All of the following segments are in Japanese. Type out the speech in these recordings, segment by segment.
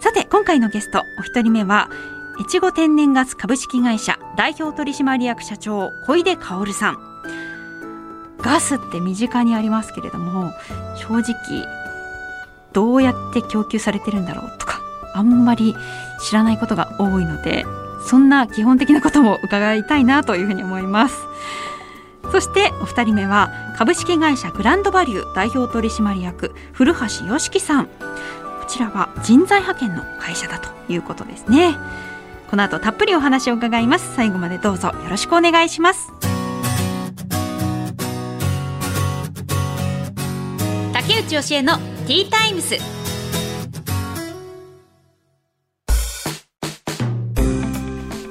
さて今回のゲストお一人目は越後天然ガス株式会社代表取締役社長小出薫さん。ガスって身近にありますけれども正直どうやって供給されてるんだろうとかあんまり知らないことが多いのでそんな基本的なことも伺いたいなというふうに思います。そしてお二人目は株式会社グランドバリュー代表取締役古橋良樹さん。ちらは人材派遣の会社だということですね。この後たっぷりお話を伺います。最後までどうぞよろしくお願いします。竹内義恵のティータイムス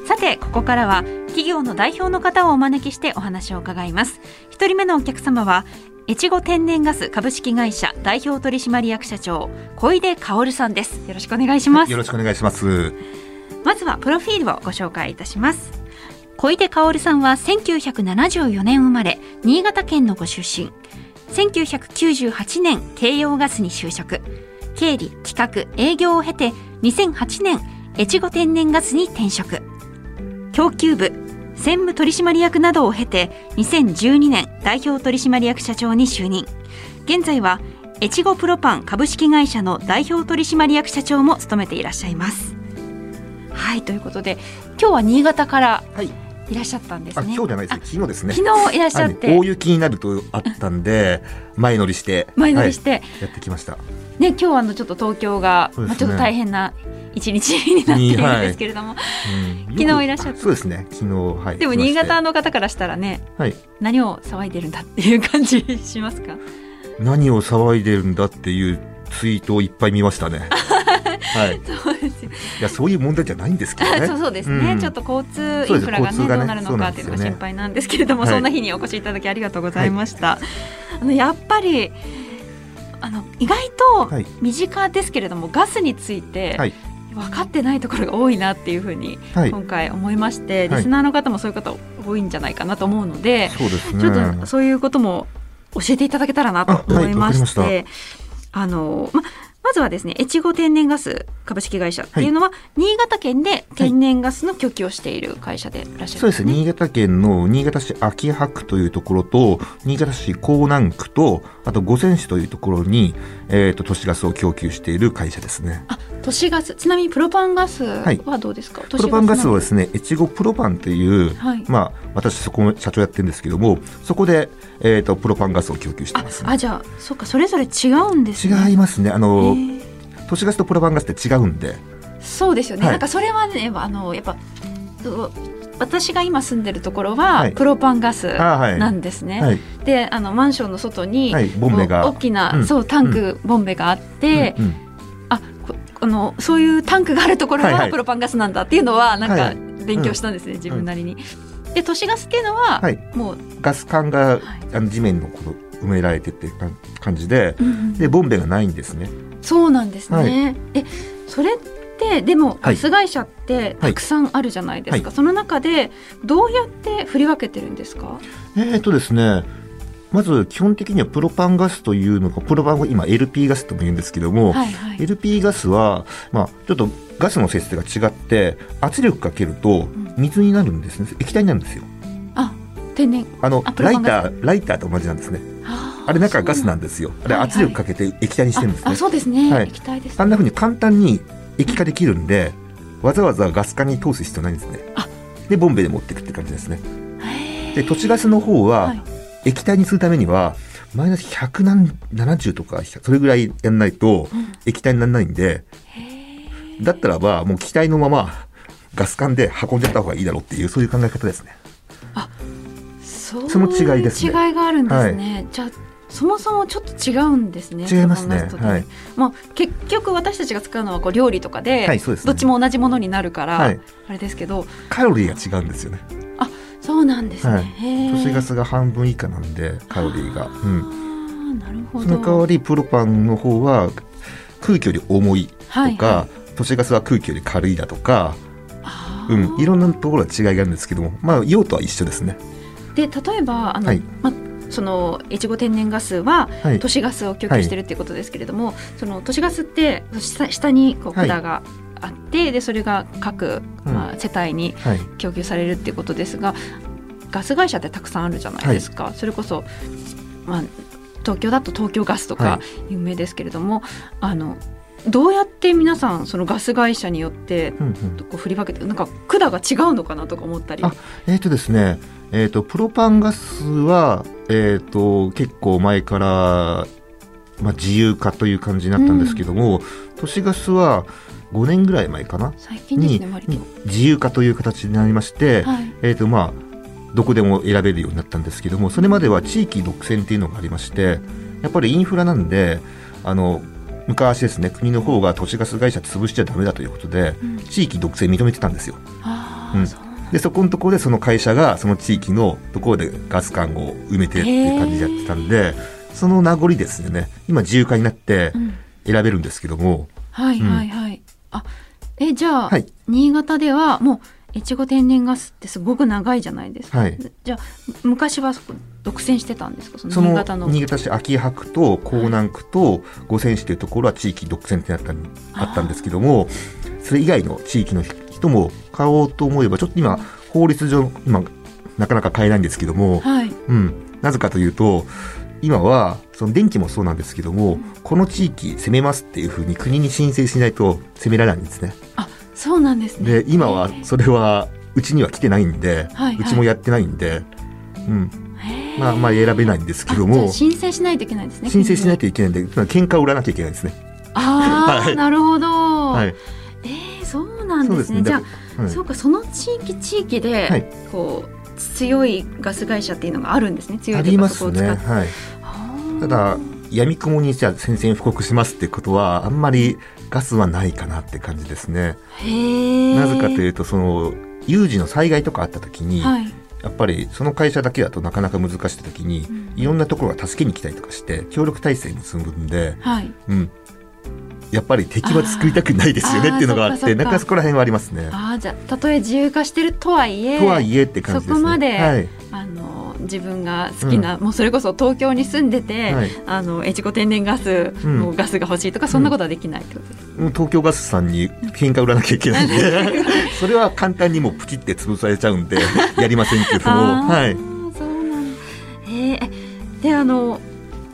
さてここからは企業の代表の方をお招きしてお話を伺います。一人目のお客様は越後天然ガス株式会社代表取締役社長小出薫さんです。よろしくお願いします。よろしくお願いします。まずはプロフィールをご紹介いたします。小出薫さんは1974年生まれ新潟県のご出身。1998年京葉ガスに就職。経理企画営業を経て2008年越後天然ガスに転職。供給部専務取締役などを経て2012年代表取締役社長に就任。現在は越後プロパン株式会社の代表取締役社長も務めていらっしゃいます。はいということで今日は新潟からい。らっしゃったんですね、あ今日じゃないです昨日ですね。昨日いらっしゃって、大雪になるとあったんで前乗りして。前乗りして、はい。やってきましたね今日はあのちょっと東京が、ね。まあ、ちょっと大変な一日になっているんですけれども、うん。昨日いらっしゃった。そうですね。昨日はい。でも新潟の方からしたらねはい。何を騒いでるんだっていう感じしますか？何を騒いでるんだっていうツイートをいっぱい見ましたね。はい。そうですよ、いやそういう問題じゃないんですけどね。そうそうですね、ん。ちょっと交通インフラがねねどうなるのかっていうのが心配なんですけれども、はい。そんな日にお越しいただきありがとうございました、あのやっぱりあの意外とはい。身近ですけれども、ガスについてはい。分かってないところが多いなっていうふうにはい。今回思いまして、はい。リスナーの方もそういう方多いんじゃないかなと思うので、そうですね。ちょっとそういうことも教えていただけたらなと思いまして、あはいあのままずはですね越後天然ガス株式会社っていうのは、新潟県で天然ガスの供給をしている会社でいらっしゃる。そうですね。新潟県の新潟市秋葉区というところと、新潟市江南区と、あと五泉市というところに、えっ、と、都市ガスを供給している会社ですね。あ都市ガス。ちなみにプロパンガスはい。はどうですか、プロパンガスははですね、越後プロパンという、はい。まあ、私そこ社長やってるんですけども、そこで、えっ、と、プロパンガスを供給してあます、ね。あじゃあそうかそれぞれ違うんですね。違いますね。あへの、ー。都市ガスとプロパンガスって違うんで、そうですよね、はい。なんかそれはねあのやっぱ私が今住んでるところは、はい。プロパンガスあはい。なんですね、はい。であのマンションの外に、はい。ボンベが。大きな、うん。そうタンク、ボンベがあって、うんうん。あここのそういうタンクがあるところはいはい。はプロパンガスなんだっていうのはなんかはい勉強したんですね、自分なりに。で都市ガスっていうのは、はい。もう、ガス管が、はい。あの地面のこの埋められてっていう感感じで、うんうんで、ボンベがないんですね。そうなんですね。はい。えそれってでもはい。ガス会社ってたくさんあるじゃないですか、その中でどうやって振り分けてるんですか？えーとですね、まず基本的にはプロパンガスというのが、プロパンは今 LP ガスとも言うんですけども、はいはい。LP ガスは、まあ、ちょっとガスの性質が違って、圧力かけると水になるんですね。液体になるんですよ。あ天然あのライター、ライターと同じなんですね。ああれ中がガスなんでですよ。あれはいはい圧力かけて液体にしてるんですね。あそうですね、はい液体です、あんな風に簡単に液化できるんで、わざわざガス管に通す必要ないんですねあ。で、ボンベで持っていくって感じですね。で、土地ガスの方は、はい液体にするためには、マイナス170とか、それぐらいやんないとうん液体にならないんで、だったらば、もう気体のままガス管で運んじゃった方がいいだろうっていう、そういう考え方ですね。そうその違いですね。違いがあるんですね、じゃあそもそもちょっと違うんですね。違いますね。はい。まあ結局私たちが使うのはこう料理とかで、はいですね。どっちも同じものになるから、はい。あれですけど、カロリーが違うんですよね。そうなんですね。はい。都市ガスが半分以下なんでカロリーが、うん、なるほど。その代わりプロパンの方は空気より重いとか、はいは都市ガスは空気より軽いだとか、あうーん、いろんなところは違いがあるんですけどもまあ用途は一緒ですね。で例えばあの、はい。まその越後天然ガスははい。都市ガスを供給してるっていうことですけれども、その都市ガスって下下にこうはい。管があって、でそれが各、うん。まあ、世帯にはい。供給されるっていうことですがガス会社ってたくさんあるじゃないですか、それこそ、まあ、東京だと東京ガスとはか有名ですけれども、あのどうやって皆さんそのガス会社によってうんうんこう振り分けてなんか管が違うのかなとか思ったり。あえっ、とですねえー、とプロパンガスは、えー、と結構前から、まあ、自由化という感じになったんですけども、都市ガスは5年ぐらい前かな？最近ですにね割。自由化という形になりまして、はいえーとまあ、どこでも選べるようになったんですけどもそれまでは地域独占っていうのがありましてやっぱりインフラなんであの昔ですね国の方が都市ガス会社潰しちゃダメだということでうん。地域独占認めてたんですよ。うん。でそこのところでその会社がその地域のところでガス管を埋めてっていう感じでやってたんでその名残ですよね。今自由化になってうん。選べるんですけども、はいはいはい。あえじゃあ、はい。新潟ではもう越後天然ガスってすごく長いじゃないですか。はいじゃあ昔はそこ独占してたんですか？その新潟の。新潟市秋葉区と江南区と五泉市というところは地域独占ってなったんあったんですけどもそれ以外の地域の人も買おうと思えばちょっと今法律上今なかなか買えないんですけども、はい。うん、なぜかというと今はその電気もそうなんですけども、この地域攻めますっていうふうに国に申請しないと攻められないんですね。あそうなんですね。で今はそれはうちには来てないんで、はいうちもやってないんで、うん、まあまあ選べないんですけども申請しないといけないですね。申請しないと。といけないんでまあ喧嘩を売らなきゃいけないですね。ああ、はいなるほど。はい、えー、そうなんですね。ねじゃあ、だはいそうかその地域地域で、はいこう強いガス会社っていうのがあるんですね。強いありますね。はい、ただ闇雲にじゃあ宣戦布告しますってことはあんまりガスはないかなって感じですね。なぜかというとその有事の災害とかあった時に、はい。やっぱりその会社だけだとなかなか難しい時に、うんいろんなところが助けに来たりとかして協力体制に結ぶんで、はい。うん、やっぱり敵は作りたくないですよねっていうのがあってなんかそこら辺はありますね。ああじゃあたとえ自由化してるとはいえとはいえって感じですね。そこまではいあの自分が好きな、もうそれこそ東京に住んでて、はい。あの越後天然ガスうん。のガスが欲しいとか、そんなことはできないってことです、もう東京ガスさんに喧嘩売らなきゃいけないんで。それは簡単にもうプチって潰されちゃうんで やりませんけど。はい、そうなんだ。えーであの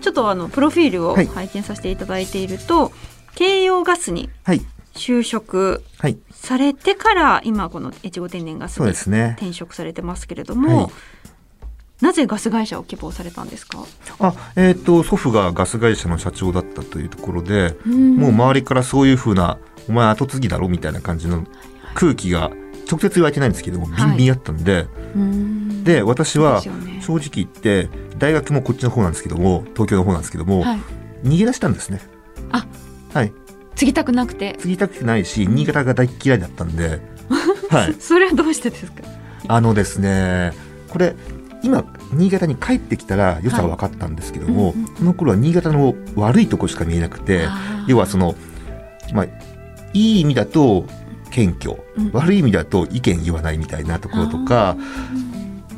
ちょっとあのプロフィールをはい。拝見させていただいていると、京葉ガスにはい、就職はい、されてから今この越後天然ガスにですね。転職されてますけれども、はいなぜガス会社を希望されたんですか、あ、えっ、と祖父がガス会社の社長だったというところで、うん。もう周りからそういうふうなお前後継ぎだろみたいな感じの空気が直接言われてないんですけども、はい。ビンビンあったんで、うん。で私は正直言って大学もこっちの方なんですけども東京の方なんですけども、はい、逃げ出したんですね。あ。はい。継ぎたくなくて。継ぎたくないし新潟が大嫌いだったんで、はい、それはどうしてですか？あのですねこれ今新潟に帰ってきたら良さは分かったんですけども、はいうんうん。この頃は新潟の悪いとこしか見えなくて要はそのまあいい意味だと謙虚、うん悪い意味だと意見言わないみたいなところとか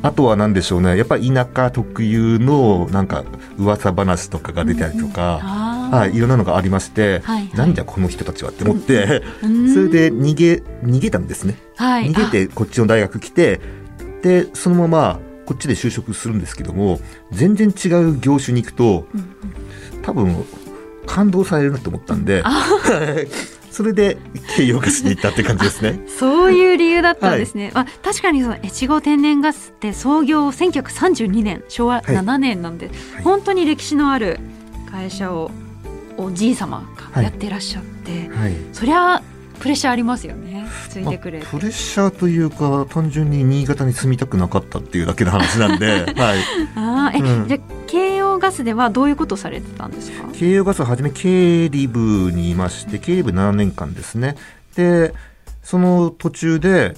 あとは何でしょうねやっぱり田舎特有のなんか噂話とかが出たりとか、あー。はい、いろんなのがありまして、はいはい。なんじゃこの人たちはって思って、うんそれで逃げ逃げたんですね。はい。逃げてこっちの大学来てでそのままこっちで就職するんですけども全然違う業種に行くと多分感動されるなと思ったんで それで慶陽ガスに行ったって感じですね。そういう理由だったんですね。あ確かにその越後天然ガスって創業1932年昭和はい7年なんで、はい。本当に歴史のある会社をおじい様はい。がやってらっしゃって、はい。そりゃプレッシャーありますよねついてくれて。まあプレッシャーというか単純に新潟に住みたくなかったっていうだけの話なんで、はい、あーえ、うんじゃあ慶応洋ガスではどういうことされてたんですか？京葉ガスは初め経理部にいまして、経理部7年間ですね。で、その途中で、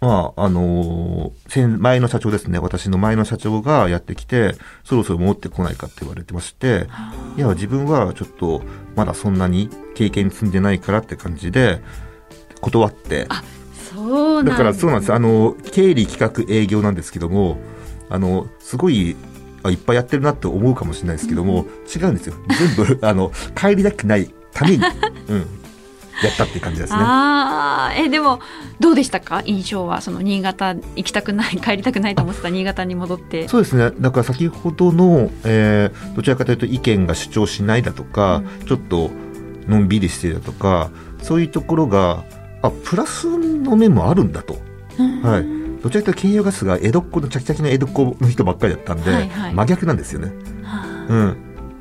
まあ、あの前の社長ですね。私の前の社長がやってきて、そろそろ戻ってこないかって言われてまして、いや、自分はちょっと、まだそんなに経験積んでないからって感じで、断って、そうだからそうなんです。あの、経理企画営業なんですけども、あの、すごい、あいっぱいやってるなって思うかもしれないですけども、違うんですよ。全部、あの、帰りたくないために、うん、やったっていう感じですね。ああえでもどうでしたか？印象はその新潟行きたくない帰りたくないと思ってた新潟に戻ってそうですね。だから先ほどの、えーどちらかというと意見が主張しないだとか、ちょっとのんびりしてるだとか、そういうところが、あ、プラスの面もあるんだと。はい。どちらかというと、京葉ガスが江戸っ子のチャキチャキの江戸っ子の人ばっかりだったんで、はいはい真逆なんですよね。はうん。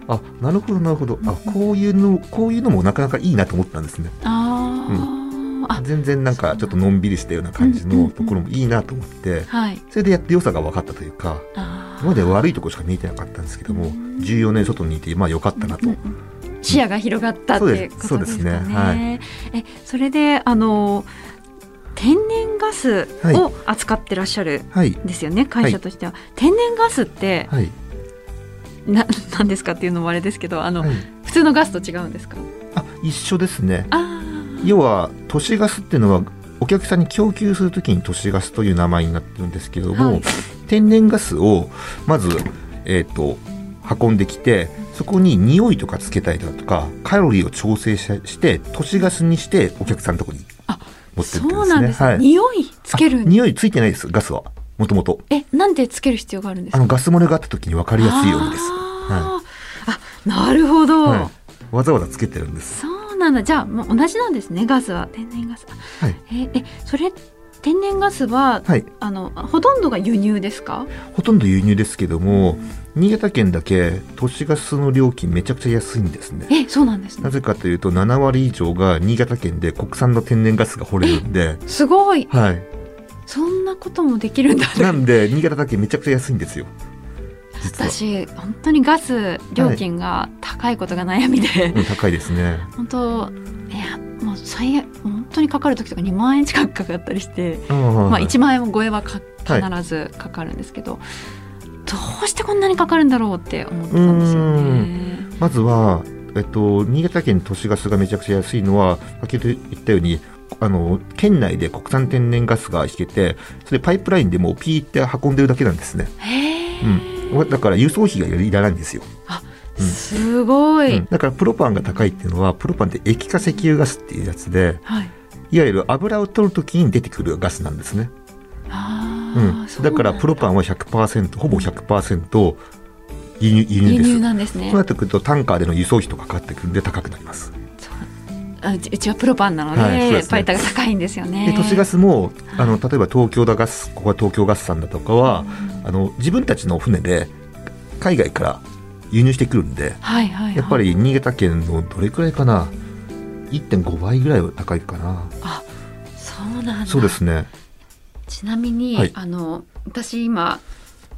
あ、なるほど、なるほど。あ、こういうの、こういうのもなかなかいいなと思ったんですね。ああ、あ全然なんかちょっとのんびりしたような感じうんうんうんのところもいいなと思って、はいそれでやって良さが分かったというか、あ今まで悪いところしか見えてなかったんですけども、14年外にいて、まあ良かったなと。視野が広がったっていうことですそうですすかねはね。えそれであの天然ガスを扱ってらっしゃるはい。んですよね、会社としては。天然ガスってはい。な何ですかっていうのもあれですけどあの、はい。普通のガスと違うんですか？あ、一緒ですね。あ要は、都市ガスっていうのは、お客さんに供給するときに都市ガスという名前になってるんですけども、はい天然ガスをまず、えっ、と、運んできて、そこに匂いとかつけたりだとか、カロリーを調整しして、都市ガスにしてお客さんのところにあ持ってってそうなんですね、はい。匂いつけるあ匂いついてないです、ガスは。もともと。えなんでつける必要があるんですか？あの、ガス漏れがあった時に分かりやすいようにです。あーあなるほど、はい。わざわざつけてるんです。そうなんだじゃあもう同じなんですねガスは天然ガスはい。ええそれ天然ガスは、はい。あのほとんどが輸入ですか？ほとんど輸入ですけども、新潟県だけ都市ガスの料金めちゃくちゃ安いんですね。えそうなんですねなぜかというと、7割以上が新潟県で国産の天然ガスが掘れるんで、すごいはい。そんなこともできるんだなんで、新潟だけめちゃくちゃ安いんですよ。私本当にガス料金が高いことが悩みで、うん、高いですね。本当いやもう最悪本当にかかる時とか2万円近くかかったりして、まあ、1万円超えは必ずかかるんですけど、どうしてこんなにかかるんだろうって思ってたんですよね。まずは、えっと、新潟県都市ガスがめちゃくちゃ安いのは、先ほど言ったように、あの、県内で国産天然ガスが引けて、それパイプラインでもうピーって運んでるだけなんですね。うん。だから輸送費がいらないんですよ。うんすごい、うんだからプロパンが高いっていうのは、プロパンって液化石油ガスっていうやつで、はいいわゆる油を取るときに出てくるガスなんですね。あうんー。だからプロパンは100%、ほぼ100%輸入輸入です。輸入なんですねそうなってくるとタンカーでの輸送費とかかかってくるんで高くなります。あうちうちはプロパンなので,、はいですねパイタが高いんですよねで都市ガスもあの例えば東京だガスここは東京ガスさんだとかは、あの自分たちの船で海外から輸入してくるんではいはい、はい、やっぱり新潟県のどれくらいかな1.5倍ぐらいは高いかな。あそうなんだ。そうですね。ちなみに、はい。あの私今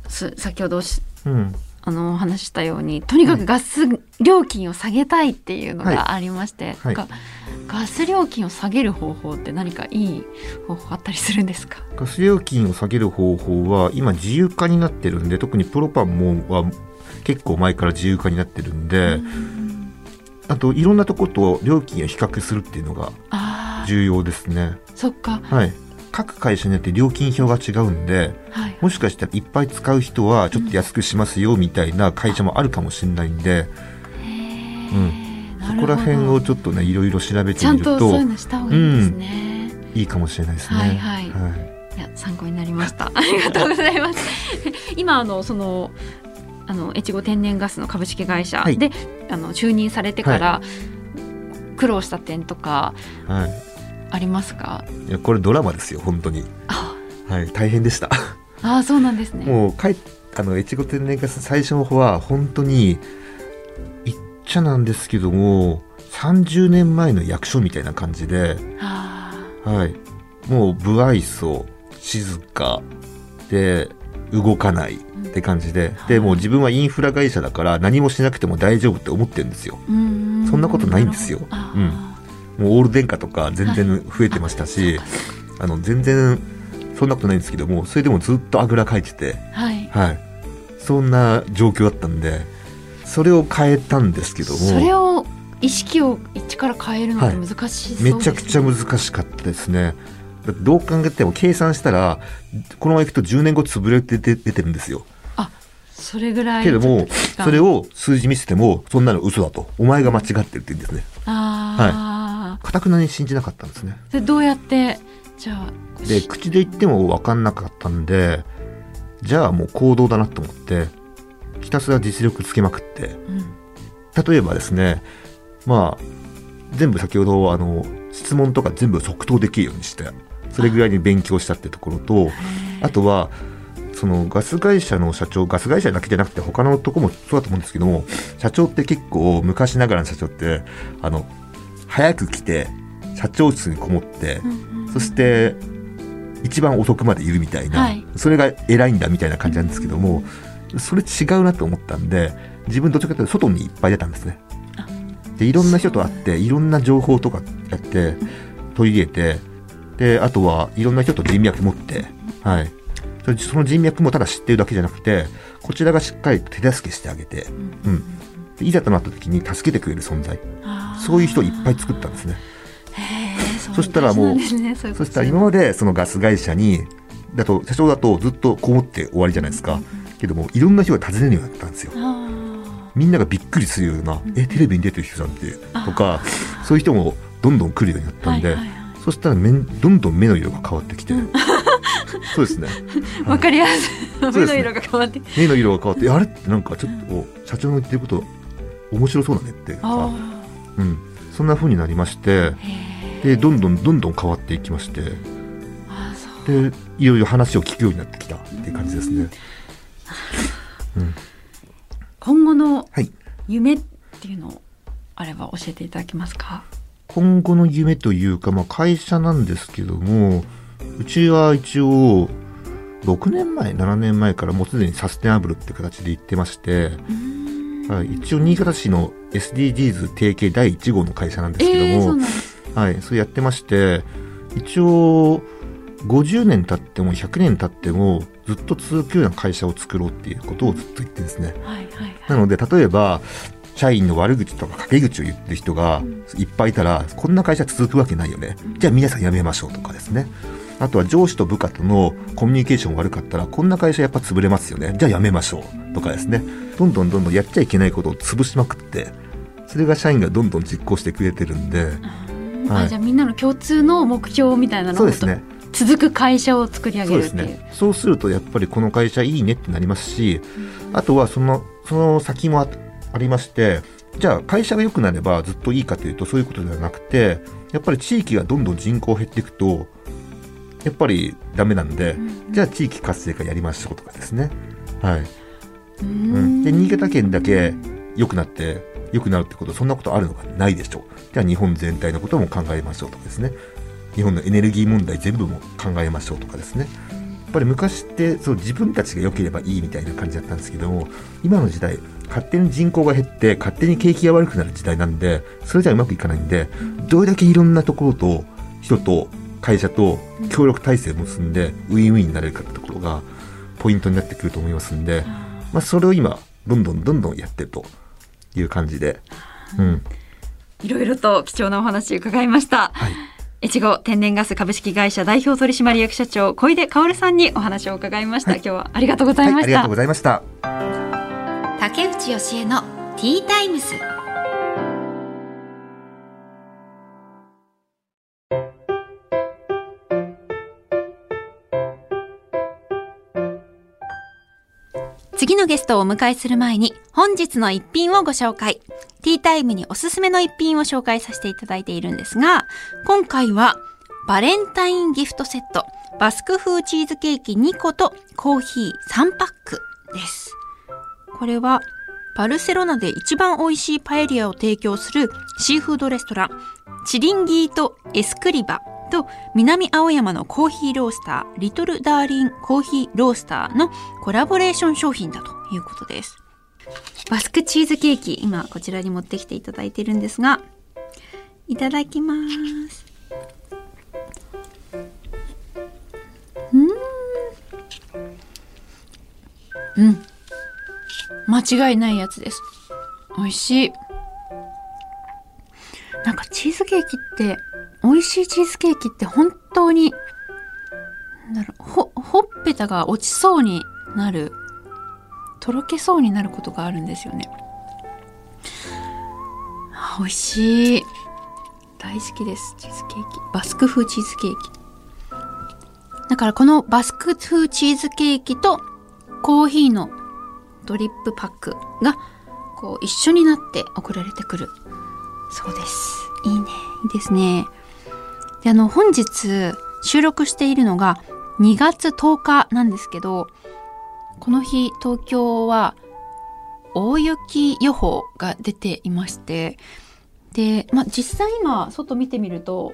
す先ほどしうん。あのお話ししたようにとにかくガス料金を下げたいっていうのはい。がありまして、はい。がガス料金を下げる方法って何かいい方法あったりするんですか？ガス料金を下げる方法は今自由化になってるんで特にプロパンもは結構前から自由化になってるんで、あといろんなとこと料金を比較するっていうのが重要ですね。そっか。はい。各会社によって料金表が違うんではい。もしかしたらいっぱい使う人はちょっと安くしますよみたいな会社もあるかもしれないんで、うん。そこら辺をちょっとねいろいろ調べてちゃんみるととそういうのした方がいいですね、いいかもしれないですね。はい。はい。いや参考になりました。ありがとうございます。今あのそのあの越後天然ガスの株式会社はい。で、あの就任されてから、苦労した点とかはい。ありますか？いやこれドラマですよ本当に、あ。はい、大変でした。あーそうなんですね。もう帰っあの越後天然ガス最初の方は本当に言っちゃなんですけども30年前の役所みたいな感じで、あはい、もう不愛想静かで動かないって感じで、でもう自分はインフラ会社だから何もしなくても大丈夫って思ってるんですよ。うんそんなことないんですよ。あー。もうオール電化とか全然増えてましたし、あの全然そんなことないんですけどもそれでもずっとあぐらかいてて、はい。はい、そんな状況だったんでそれを変えたんですけどもそれを意識を一から変えるのって難しそうです、ね。めちゃくちゃ難しかったですね。どう考えても計算したらこのままいくと10年後潰れて出てるんですよ。それぐらいけどもそれを数字見せてもそんなの嘘だとお前が間違ってるって言うんですね。ああ、かたくなに信じなかったんですね。でどうやってじゃあで口で言っても分かんなかったんでじゃあもう行動だなと思ってひたすら実力つけまくってうん例えばですねまあ全部先ほどあの質問とか全部即答できるようにしてそれぐらいに勉強したってところとあとはそのガス会社の社長ガス会社だけじゃなくて他のとこもそうだと思うんですけども社長って結構昔ながらの社長ってあの早く来て社長室にこもってそして一番遅くまでいるみたいな、はい。それが偉いんだみたいな感じなんですけども、それ違うなと思ったんで自分どっちかというと外にいっぱい出たんですね。あ。でいろんな人と会っていろんな情報とかやって取り入れてであとはいろんな人と人脈持って、はい、その人脈もただ知ってるだけじゃなくてこちらがしっかりと手助けしてあげて、うん、でいざとなった時に助けてくれる存在。そういう人をいっぱい作ったんですね。そしたらもうねそしたら今までそのガス会社にだと社長だとずっとこもって終わりじゃないですか。けどもいろんな人が訪ねるようになったんですよ。あみんながびっくりするような「えテレビに出てる人さんって」とかそういう人もどんどん来るようになっーたんで、はいはいはいそしたらどんどん目の色が変わってきて、そうですね。わかりやすい。目の色が変わって。目の色が変わってえあれ？ってなんかちょっと社長の言ってること面白そうだねって。いうあか、うん、そんな風になりましてでどんどんどんどん変わっていきまして。でいろいろ話を聞くようになってきたっていう感じですね。うん、今後のはい。夢っていうのをあれば教えていただけますか？今後の夢というか、まあ、会社なんですけどもうちは一応6年前7年前からもうすでにサステナブルって形で言ってまして、はい、一応新潟市の SDGs 提携第1号の会社なんですけども、えー、そはい、それやってまして、一応、50年経っても100年経っても、ずっと続くような会社を作ろうっていうことをずっと言ってるんですね。はいはいはい。なので、例えば、社員の悪口とか陰口を言ってる人がいっぱいいたら、こんな会社続くわけないよね。じゃあ皆さん辞めましょうとかですね。あとは上司と部下とのコミュニケーション悪かったら、こんな会社やっぱ潰れますよね。じゃあ辞めましょうとかですね。どんどんどんどんやっちゃいけないことを潰しまくって、それが社員がどんどん実行してくれてるんで、はいあじゃあみんなの共通の目標みたいなのをそうですね。続く会社を作り上そうげるっていうですね。そうするとやっぱりこの会社いいねってなりますし、あとはそのその先もあありまして、じゃあ会社が良くなればずっといいかというとそういうことではなくて、やっぱり地域がどんどん人口減っていくと、やっぱりダメなんで、じゃあ地域活性化やりましょうとかですね。はい。ううん、ん。で新潟県だけ良くなって良くなるってことそんなことあるのかないでしょう。じゃあ日本全体のことも考えましょうとかですね。日本のエネルギー問題全部も考えましょうとかですね。やっぱり昔ってそう自分たちが良ければいいみたいな感じだったんですけども今の時代勝手に人口が減って勝手に景気が悪くなる時代なんでそれじゃうまくいかないんでどれだけいろんなところと人と会社と協力体制を結んでウィンウィンになれるかってところがポイントになってくると思いますんで、まあ、それを今どんどんどんどんやってるという感じで、うん、いろいろと貴重なお話伺いました。はい越後天然ガス株式会社代表取締役社長小出薫さんにお話を伺いました。はい今日はありがとうございはい、ましたありがとうご。ざいました。竹内義恵のティータイムス。次のゲストをお迎えする前に本日の一品をご紹介。ティータイムにおすすめの一品を紹介させていただいているんですが、今回はバレンタインギフトセット、バスク風チーズケーキ2個とコーヒー3パックです。これはバルセロナで一番美味しいパエリアを提供するシーフードレストランチリンギート・エスクリバと南青山のコーヒーロースターリトルダーリンコーヒーロースターのコラボレーション商品だということです。バスクチーズケーキ今こちらに持ってきていただいてるんですがいただきます。うん。うん。間違いないやつです。美味しい。なんかチーズケーキって美味しいチーズケーキって本当になんだろうほほっぺたが落ちそうになるとろけそうになることがあるんですよね。あ美味しい。大好きですチーズケーキ。バスク風チーズケーキ。だからこのバスク風チーズケーキとコーヒーのドリップパックがこう一緒になって送られてくる。そうです。いいね。いいですね。であの本日収録しているのが2月10日なんですけどこの日東京は大雪予報が出ていましてで、まあ、実際今外見てみると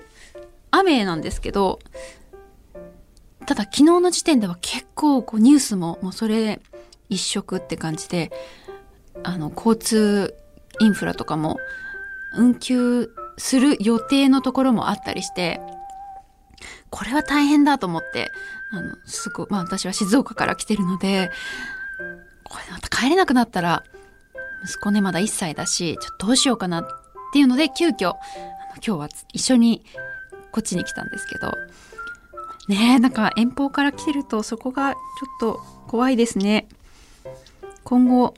雨なんですけどただ昨日の時点では結構こうニュースももうそれ一色って感じであの交通インフラとかも運休する予定のところもあったりしてこれは大変だと思ってあのすごい、まあ、私は静岡から来てるのでこれまた帰れなくなったら息子ねまだ1歳だしちょっとどうしようかなっていうので急遽あの今日は一緒にこっちに来たんですけどねえなんか遠方から来てるとそこがちょっと怖いですね。今後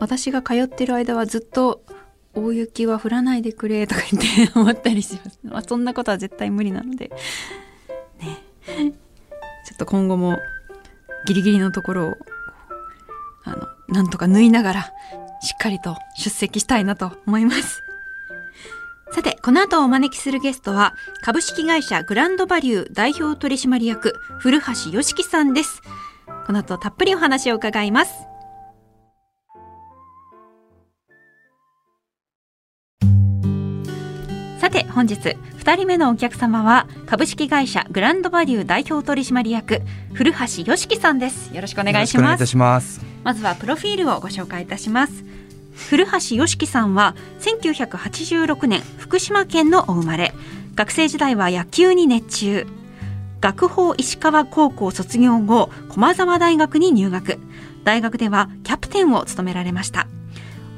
私が通ってる間はずっと大雪は降らないでくれとか言って思ったりします。まあ、そんなことは絶対無理なので。ね。ちょっと今後もギリギリのところを、あの、なんとか縫いながら、しっかりと出席したいなと思います。さて、この後お招きするゲストは、株式会社グランドバリュー代表取締役、古橋よしきさんです。この後たっぷりお話を伺います。さて本日2人目のお客様は株式会社グランドバリュー代表取締役古橋よしきさんです。よろしくお願いします。まずはプロフィールをご紹介いたします。古橋よしきさんは1986年福島県のお生まれ。学生時代は野球に熱中学法石川高校卒業後駒澤大学に入学。大学ではキャプテンを務められました。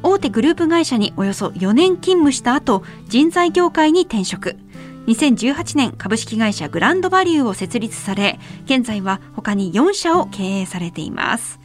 大手グループ会社におよそ4年勤務した後人材業界に転職。2018年株式会社グランドバリューを設立され現在は他に4社を経営されています。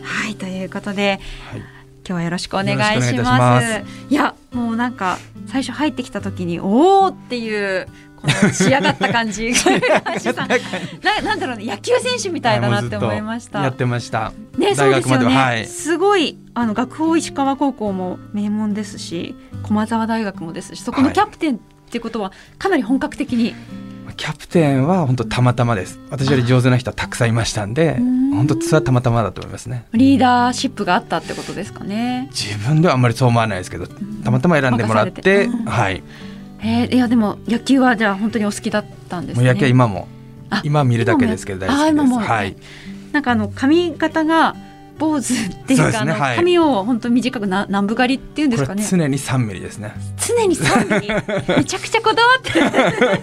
はいということで、はい、今日はよろしくお願いします。いやもうなんか最初入ってきた時におおっていうこの仕上がった感じ。ななんだろうね野球選手みたいだなって思いました。やってました。ねそうですよね、はい、すごいあの学法石川高校も名門ですし駒澤大学もですしそこのキャプテンってことはかなり本格的に、はい、キャプテンは本当たまたまです。私より上手な人はたくさんいましたんで本当それはたまたまだと思いますね。リーダーシップがあったってことですかね。自分ではあんまりそう思わないですけどたまたま選んでもらって、はいえー、いやでも野球はじゃあ本当にお好きだったんですね。野球は今も今見るだけですけど大好きです。もはい。なんかあの髪型が坊主っていうか、ねはい、髪を本当短くな南部刈りっていうんですかね。常に三ミリですね。常に三ミリ？めちゃくちゃこだわって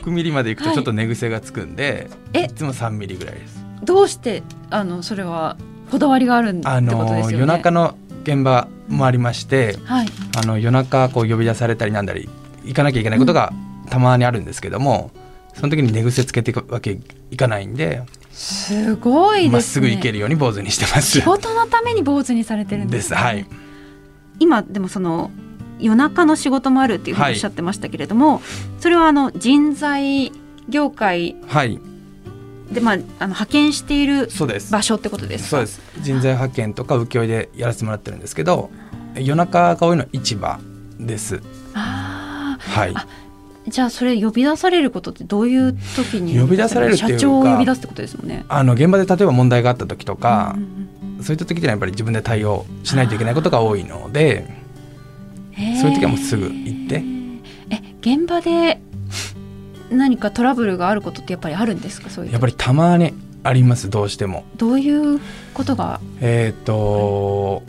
六ミリまでいくとちょっと寝癖がつくんで、はい、いつも三ミリぐらいです。どうしてあのそれはこだわりがあるってことですよね？夜中の現場もありまして、はい、あの夜中こう呼び出されたりなんだり行かなきゃいけないことがたまにあるんですけども、うん、その時に寝癖つけていくわけいかないんですごいですね。まっすぐ行けるように坊主にしてます。仕事のために坊主にされてるんです、ね、はい。今でもその夜中の仕事もあるっていうふうにおっしゃってましたけれども、はい、それはあの人材業界はいでまあ、あの派遣している場所ってことですそうです。人材派遣とか請負でやらせてもらってるんですけど夜中が多いのは市場です。ああはい。じゃあそれ呼び出されることってどういう時に呼び出されるっていうか社長を呼び出すってことですもんね。あの現場で例えば問題があった時とか、うんうん、そういった時ってやっぱり自分で対応しないといけないことが多いのでそういう時はもうすぐ行って。え現場で何かトラブルがあることってやっぱりあるんですか？そういうやっぱりたまにありますどうしても。どういうことが？えっ、と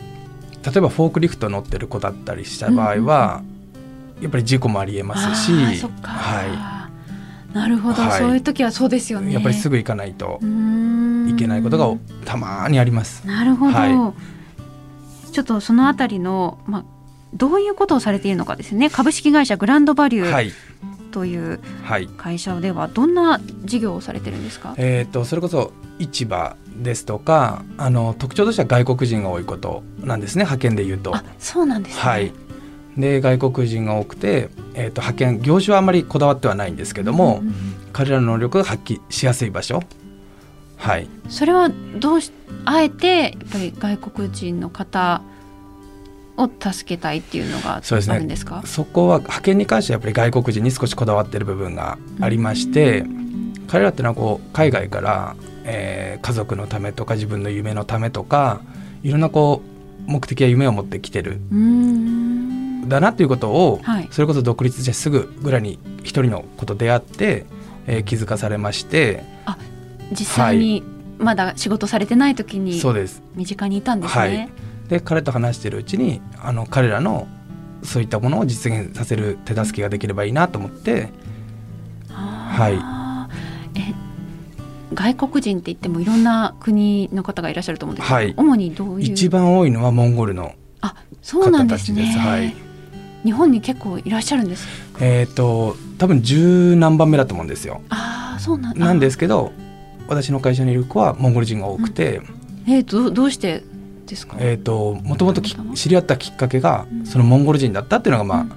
例えばフォークリフト乗ってる子だったりした場合は、やっぱり事故もありえますし。はなるほど、はい。そういう時はそうですよい、ね。やっぱりすぐ行かないといいけないことがたまにあります。なるほど、はちょっとそのあたりの、まあ、どういうことをされているのかですね株式会社グランドバリューはい、というはい会社ではどんな事業をされてるんですか、えー、とそれこそ市場ですとかあの特徴としては外国人が多いことなんですね。派遣でいうと。あそうなんですね、はい、で外国人が多くて、えー、と派遣業種はあまりこだわってはないんですけども、うんうん彼らの能力が発揮しやすい場所、はい、それはどうしあえてやっぱり外国人の方を助けたいっていうのがあるんですか？そこは派遣に関してはやっぱり外国人に少しこだわってる部分がありまして、彼らってのはこう海外から、えー家族のためとか自分の夢のためとかいろんなこう目的や夢を持ってきてるだなっていうことを、はい。それこそ独立してすぐぐらいに一人の子と出会って、えー気づかされまして実際にまだ仕事されてない時にそうです。身近にいたんですね、はいで彼と話してるうちにあの彼らのそういったものを実現させる手助けができればいいなと思って。あー。え外国人って言ってもいろんな国の方がいらっしゃると思うんですけど、はい。主にどういう？一番多いのはモンゴルのあそうなんですね。方たちです。はい。日本に結構いらっしゃるんです？えっ、と多分十何番目だと思うんですよ。ああそうなんなんですけど私の会社にいる子はモンゴル人が多くて、えー、どうどうしてですか、えっ、ともともと知り合ったきっかけがうん。そのモンゴル人だったっていうのがまあ、うん。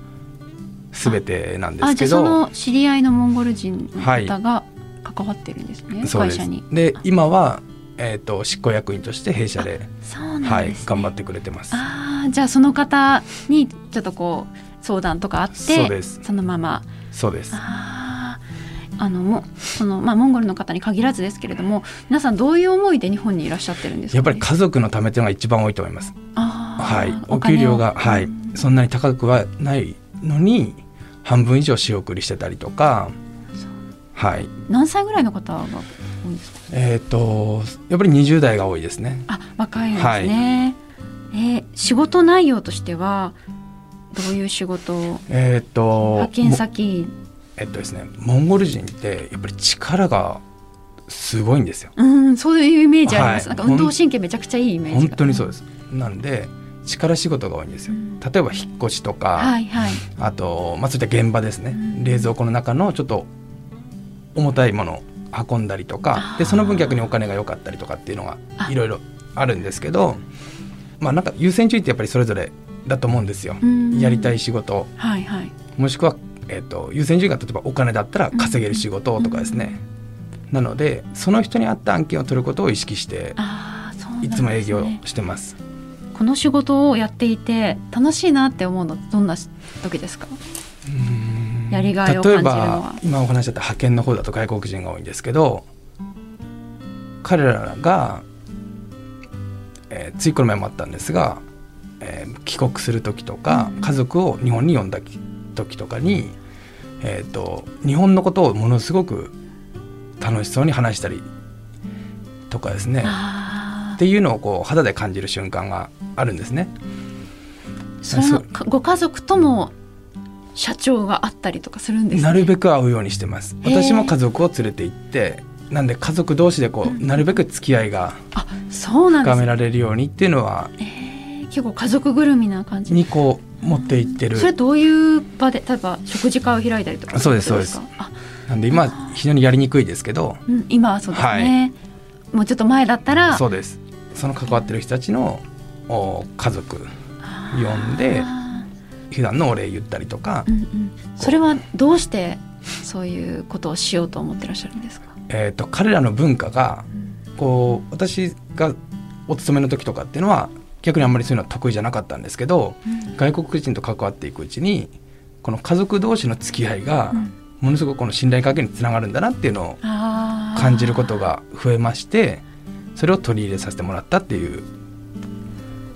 全てなんであすけど。じゃあその知り合いのモンゴル人のはい方が関わってるんですね、そうです。会社に。で今は、えー、と執行役員として弊社で、そうなんはい頑張ってくれてます。ああじゃあその方にちょっとこう相談とかあってそうです。そのまま。そうです。あーあのもそのまあモンゴルの方に限らずですけれども皆さんどういう思いで日本にいらっしゃってるんですか、ね、やっぱり家族のためっていうのが一番多いと思います。はい、お給料が、はい。うん、そんなに高くはないのに半分以上仕送りしてたりとか、はい、何歳ぐらいの方が多いんですか？えっ、とやっぱり20代が多いですね。あ若いんですね、えー仕事内容としてはどういう仕事を？えっ、と派遣も先えっとですね、モンゴル人ってやっぱり力がすごいんですよ。うんそういうイメージあります、はい。なんか運動神経めちゃくちゃいいイメージが。本当にそうです。なんで力仕事が多いんですよ。うん。例えば引っ越しとか、はいはい。あと、まあ、そういった現場ですね、うん。冷蔵庫の中のちょっと重たいものを運んだりとあかー。でその分逆にお金が良かったりとかっていうのがあ。いろいろあるんですけどまあなんか優先順位ってやっぱりそれぞれだと思うんですよ。うん。やりたい仕事。はいはい。もしくは、えー、と優先順位が例えばお金だったら稼げる仕事とかですね、なのでその人に合った案件を取ることを意識してね。いつも営業してます。この仕事をやっていて楽しいなって思うのどんな時ですか？うん。やりがいを感じるのは。例えば今お話しだった派遣の方だと外国人が多いんですけど彼らが、えーついこの前もあったんですが、えー帰国する時とか、うん家族を日本に呼んだ時とかに、えー、と日本のことをものすごく楽しそうに話したりとかですね。あっていうのをこう肌で感じる瞬間があるんですね。あそのかご家族とも社長があったりとかするんです、ね、なるべく会うようにしてます。私も家族を連れて行ってなんで家族同士でこう、うん。なるべく付き合いがあそうなんです深められるようにっていうのはえー結構家族ぐるみな感じ。にこう持っていってる。それどういう場で例えば食事会を開いたりとかそうですってことかあ、なんで今非常にやりにくいですけど。うん、今はそうですね、もうちょっと前だったらそうです。その関わってる人たちのお家族呼んであ普段のお礼言ったりとか。ー、うんうん、それはどうしてそういうことをしようと思ってらっしゃるんですか、えー、と彼らの文化がうん。こう私がお勤めの時とかっていうのは逆にあんまりそういうのは得意じゃなかったんですけど外国人と関わっていくうちにこの家族同士の付き合いがうん。ものすごくこの信頼関係につながるんだなっていうのを感じることが増えましてそれを取り入れさせてもらったっていう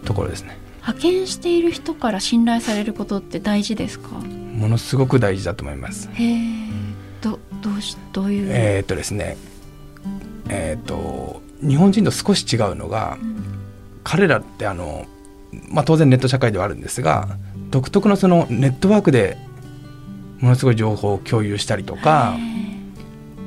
ところですね。派遣している人から信頼されることって大事ですか？ものすごく大事だと思います。へえどどうしどういう、えーっとですね。えーっと日本人と少し違うのが彼らってあの、まあ、当然ネット社会ではあるんですが独特のそのネットワークでものすごい情報を共有したりとか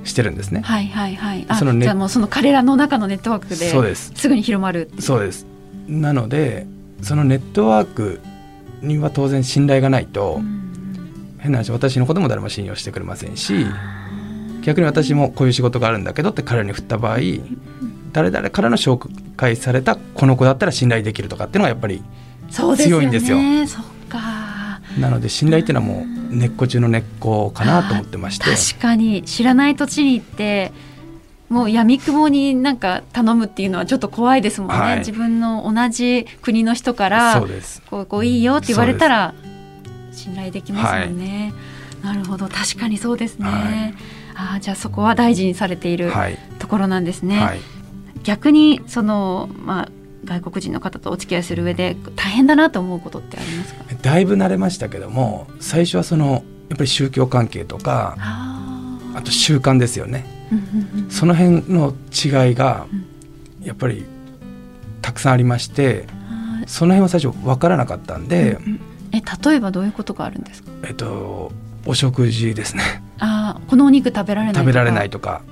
してるんですね。はいはいはい。あそのネじゃあもうその彼らの中のネットワークでそうです。すぐに広まるそうです。なのでそのネットワークには当然信頼がないと、うん。変な話私のことも誰も信用してくれませんし逆に私もこういう仕事があるんだけどって彼らに振った場合誰々からの紹介されたこの子だったら信頼できるとかっていうのがやっぱり強いんですよ。そっか。なので信頼っていうのはもう根っこ中の根っこかなと思ってまして。確かに。知らない土地に行ってもう闇雲になんか頼むっていうのはちょっと怖いですもんね、はい。自分の同じ国の人からそうです。こうこういいよって言われたら信頼できますもんね、なるほど。確かにそうですね、はい。あーじゃあそこは大事にされているはい、ところなんですね、はい、逆にそのまあ外国人の方とお付き合いする上で大変だなと思うことってありますか？だいぶ慣れましたけども最初はそのやっぱり宗教関係とかああと習慣ですよね。その辺の違いがやっぱりたくさんありましてその辺は最初分からなかったんで、うんうん。え例えばどういうことがあるんですか？えっとお食事ですね。あーこのお肉食べられない食べられないとか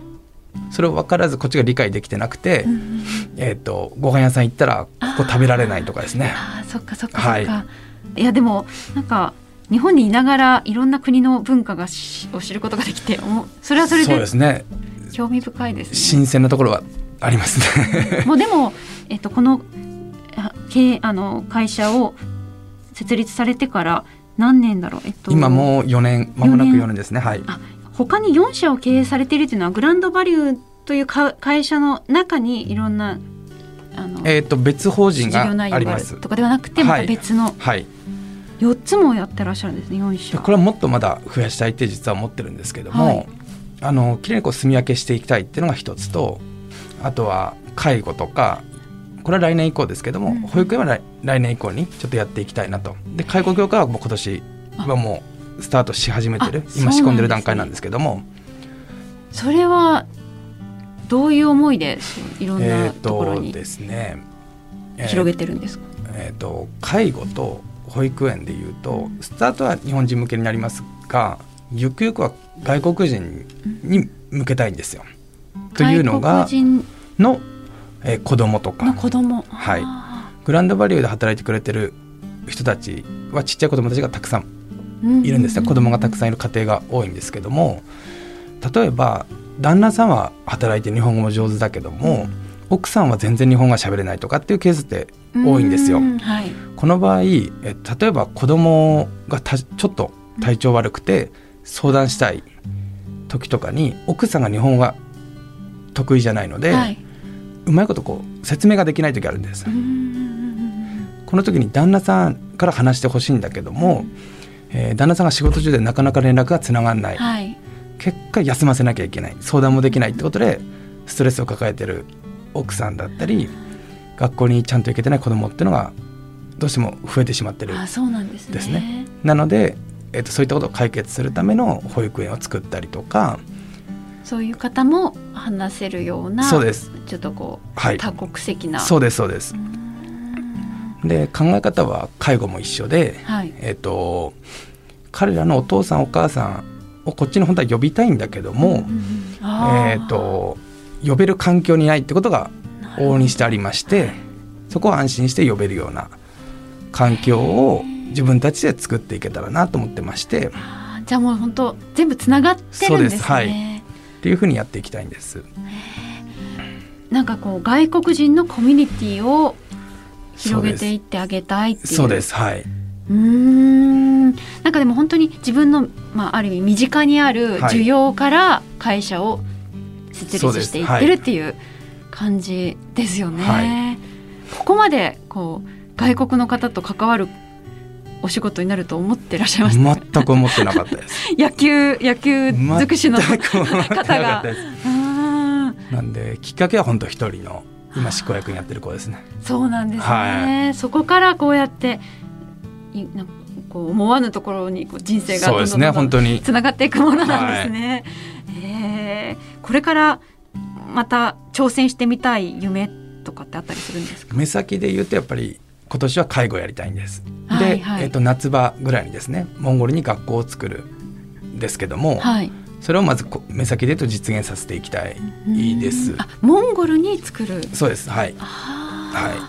それを分からずこっちが理解できてなくて、うんうんえっとご飯屋さん行ったらここ食べられないとかですね。あーそっかそっかそっか、、はい。やでもなんか日本にいながらいろんな国の文化がしを知ることができてそれはそれそうでですね。興味深いですね。新鮮なところはありますね。もうでも、えっと、このあ経営あの会社を設立されてから何年だろう、えっと、今もう4年まもなく4 4年ですね。はい。あ他に4社を経営されているというのはグランドバリューというか会社の中にいろんなあの、えっと別法事人があります。とかではなくてまた別のはい。4つもやってらっしゃるんですね4で社。これはもっとまだ増やしたいって実は思ってるんですけども、はい。あのきれいにこう住み分けしていきたいっていうのが一つとあとは介護とかこれは来年以降ですけども、うん。保育園は来来年以降にちょっとやっていきたいなと。で介護業界はもう今年はもうスタートし始めてる今仕込んでる段階なんですけども。それはどういう思いでいろんえなっ、ところにとですね、えー広げてるんですか、えー、と介護と保育園でいうとスタートは日本人向けになりますがゆくゆくは外国人に向けたいんですよ。というのがの、えー子供とのか子供。はい。あグランドバリューで働いてくれてる人たちはちっちゃい子供たちがたくさんーいるんですね、子供がたくさんいる家庭が多いんですけども例えば旦那さんは働いて日本語も上手だけども、奥さんは全然日本語が喋れないとかっていうケースって多いんですよ。うはい、この場合え例えば子供がたちょっと体調悪くて相談したい時とかに奥さんが日本語が得意じゃないので、はいうまいことこう説明ができない時あるんですう。んこの時に旦那さんから話してほしいんだけども、えー旦那さんが仕事中でなかなか連絡がつながらない、はい。結果休ませなきゃいけない。相談もできないってことでストレスを抱えてる奥さんだったり学校にちゃんと行けてない子供っていうのがどうしても増えてしまってるあそうなんですね。なので、えー、とそういったことを解決するための保育園を作ったりとかそういう方も話せるようなそうです。ちょっとこう、はい。多国籍な。そうですそうです。うんで考え方は介護も一緒で、はい。えっ、と彼らのお父さんお母さんをこっちに本当は呼びたいんだけども、うんうんあー。えっ、と呼べる環境にないってことが往々にしてありましてそこを安心して呼べるような環境を自分たちで作っていけたらなと思ってまして。じゃあもう本当全部つながってるんですね。そうです。はい。ていうふうにやっていきたいんです。なんかこう外国人のコミュニティを広げていってあげたいっていう。そうですはい。うーん。なんかでも本当に自分の、まあ、ある意味身近にあるはい。需要から会社を設立していってるっていう感じですよね。はここまでこう外国の方と関わるお仕事になると思ってらっしゃいました？か全く思ってなかったです。野球野球尽くしの全く思ってなかったが なんできっかけは本当一人の今執行役にやってる子ですね。そうなんですね、はそこからこうやっていなんかこう思わぬところにこう人生がそうですね本当に。つながっていくものなんですね。えでこれからまた挑戦してみたい夢とかってあったりするんですか？目先で言うとやっぱり今年は介護やりたいんです。で、はいはい。えっと夏場ぐらいにですねモンゴルに学校を作るんですけども、はいそれをまずこ目先でと実現させていきたいです。あモンゴルに作る。そうです。はい。あはい。ー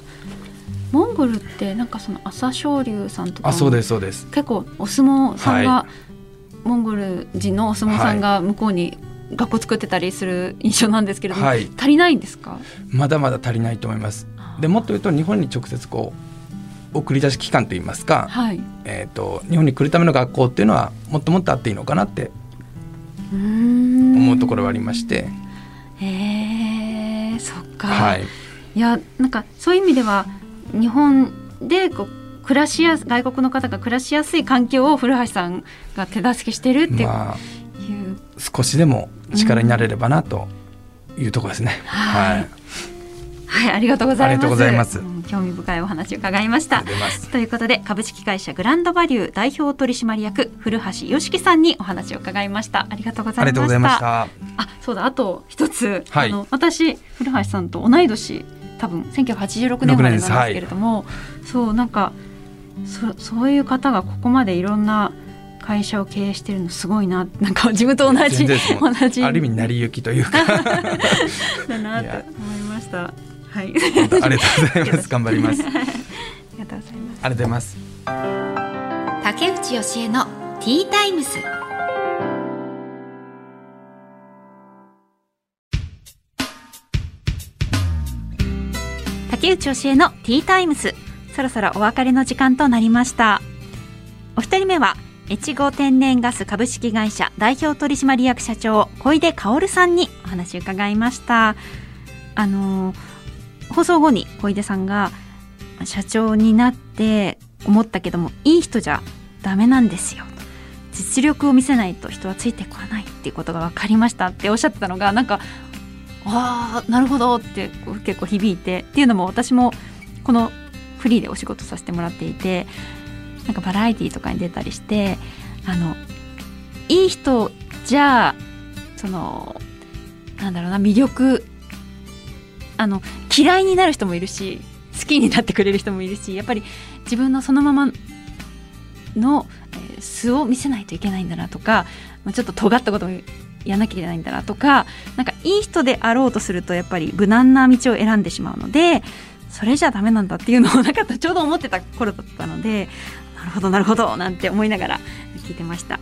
モンゴルってなんかその朝青龍さんとかあそうもですそうです。結構お相撲さんが、はモンゴル人のお相撲さんが向こうに学校作ってたりする印象なんですけれども、はい。足りないんですか？まだまだ足りないと思います。でもっと言うと日本に直接こう送り出し機関といいますか、はい。えー、と日本に来るための学校っていうのはもっともっとあっていいのかなって思うところはありまして、へえそっか、はい、いやなんかそういう意味では日本でこう暮らしやす外国の方が暮らしやすい環境を古橋さんが手助けしてるっていう、まあ少しでも力になれればなというところですね。はい。はい、はいありがとうございます。うん興味深いお話を伺いました。ということで株式会社グランドバリュー代表取締役古橋よしきさんにお話を伺いました。ありがとうございました。あそうだあと一つ、はい。あの私古橋さんと同い年多分1986年生まれなんですけれども、そうなんかそそういう方がここまでいろんな会社を経営してるのすごいな。なんか自分と同じ同じ。ある意味成り行きというか。だなと思いました。はい。ありがとうございます 頑張ります。ありありがとうございます。がとうございます。竹内義恵のティータイムス。竹内義恵のティータイムス。そろそろお別れの時間となりました。お一人目は、越後天然ガス株式会社代表取締役社長小出薫さんにお話を伺いました。あの放送後に小出さんが社長になって思ったけどもいい人じゃダメなんですよ。実力を見せないと人はついてこないっていうことが分かりましたっておっしゃってたのがなんかああなるほどって結構響いてっていうのも私もこのフリーでお仕事させてもらっていてなんかバラエティーとかに出たりしてあのいい人じゃそのなんだろうな魅力あの嫌いになる人もいるし好きになってくれる人もいるしやっぱり自分のそのままの、えー素を見せないといけないんだなとか、まあ、ちょっと尖ったこともやらなきゃいけないんだなとかなんかいい人であろうとするとやっぱり無難な道を選んでしまうのでそれじゃダメなんだっていうのをなんかちょうど思ってた頃だったのでなるほどなるほどなんて思いながら聞いてました。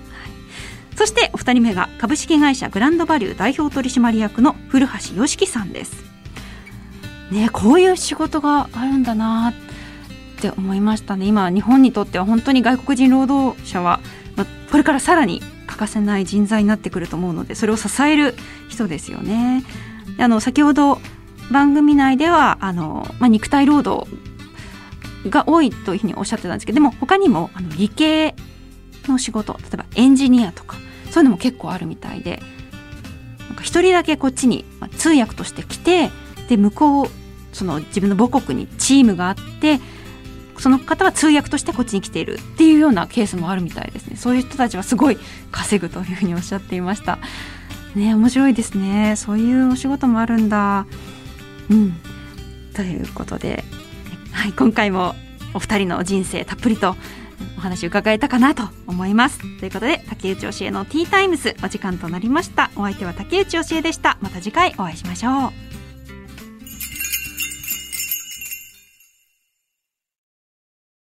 そしてお二人目が株式会社グランドバリュー代表取締役の古橋良樹さんです。ね、こういう仕事があるんだなって思いましたね今日本にとっては本当に外国人労働者は、まあ、これからさらに欠かせない人材になってくると思うのでそれを支える人ですよね。であの先ほど番組内ではあの、まあ、肉体労働が多いというふうにおっしゃってたんですけどでも他にもあの理系の仕事例えばエンジニアとかそういうのも結構あるみたいでなんか一人だけこっちにま通訳として来てで向こうその自分の母国にチームがあってその方は通訳としてこっちに来ているっていうようなケースもあるみたいですね。そういう人たちはすごい稼ぐというふうにおっしゃっていました。ね面白いですね。そういうお仕事もあるんだ。うん。ということで、はい、今回もお二人の人生たっぷりとお話伺えたかなと思います。ということで竹内教えのティータイムスお時間となりました。お相手は竹内教えでした。また次回お会いしましょう。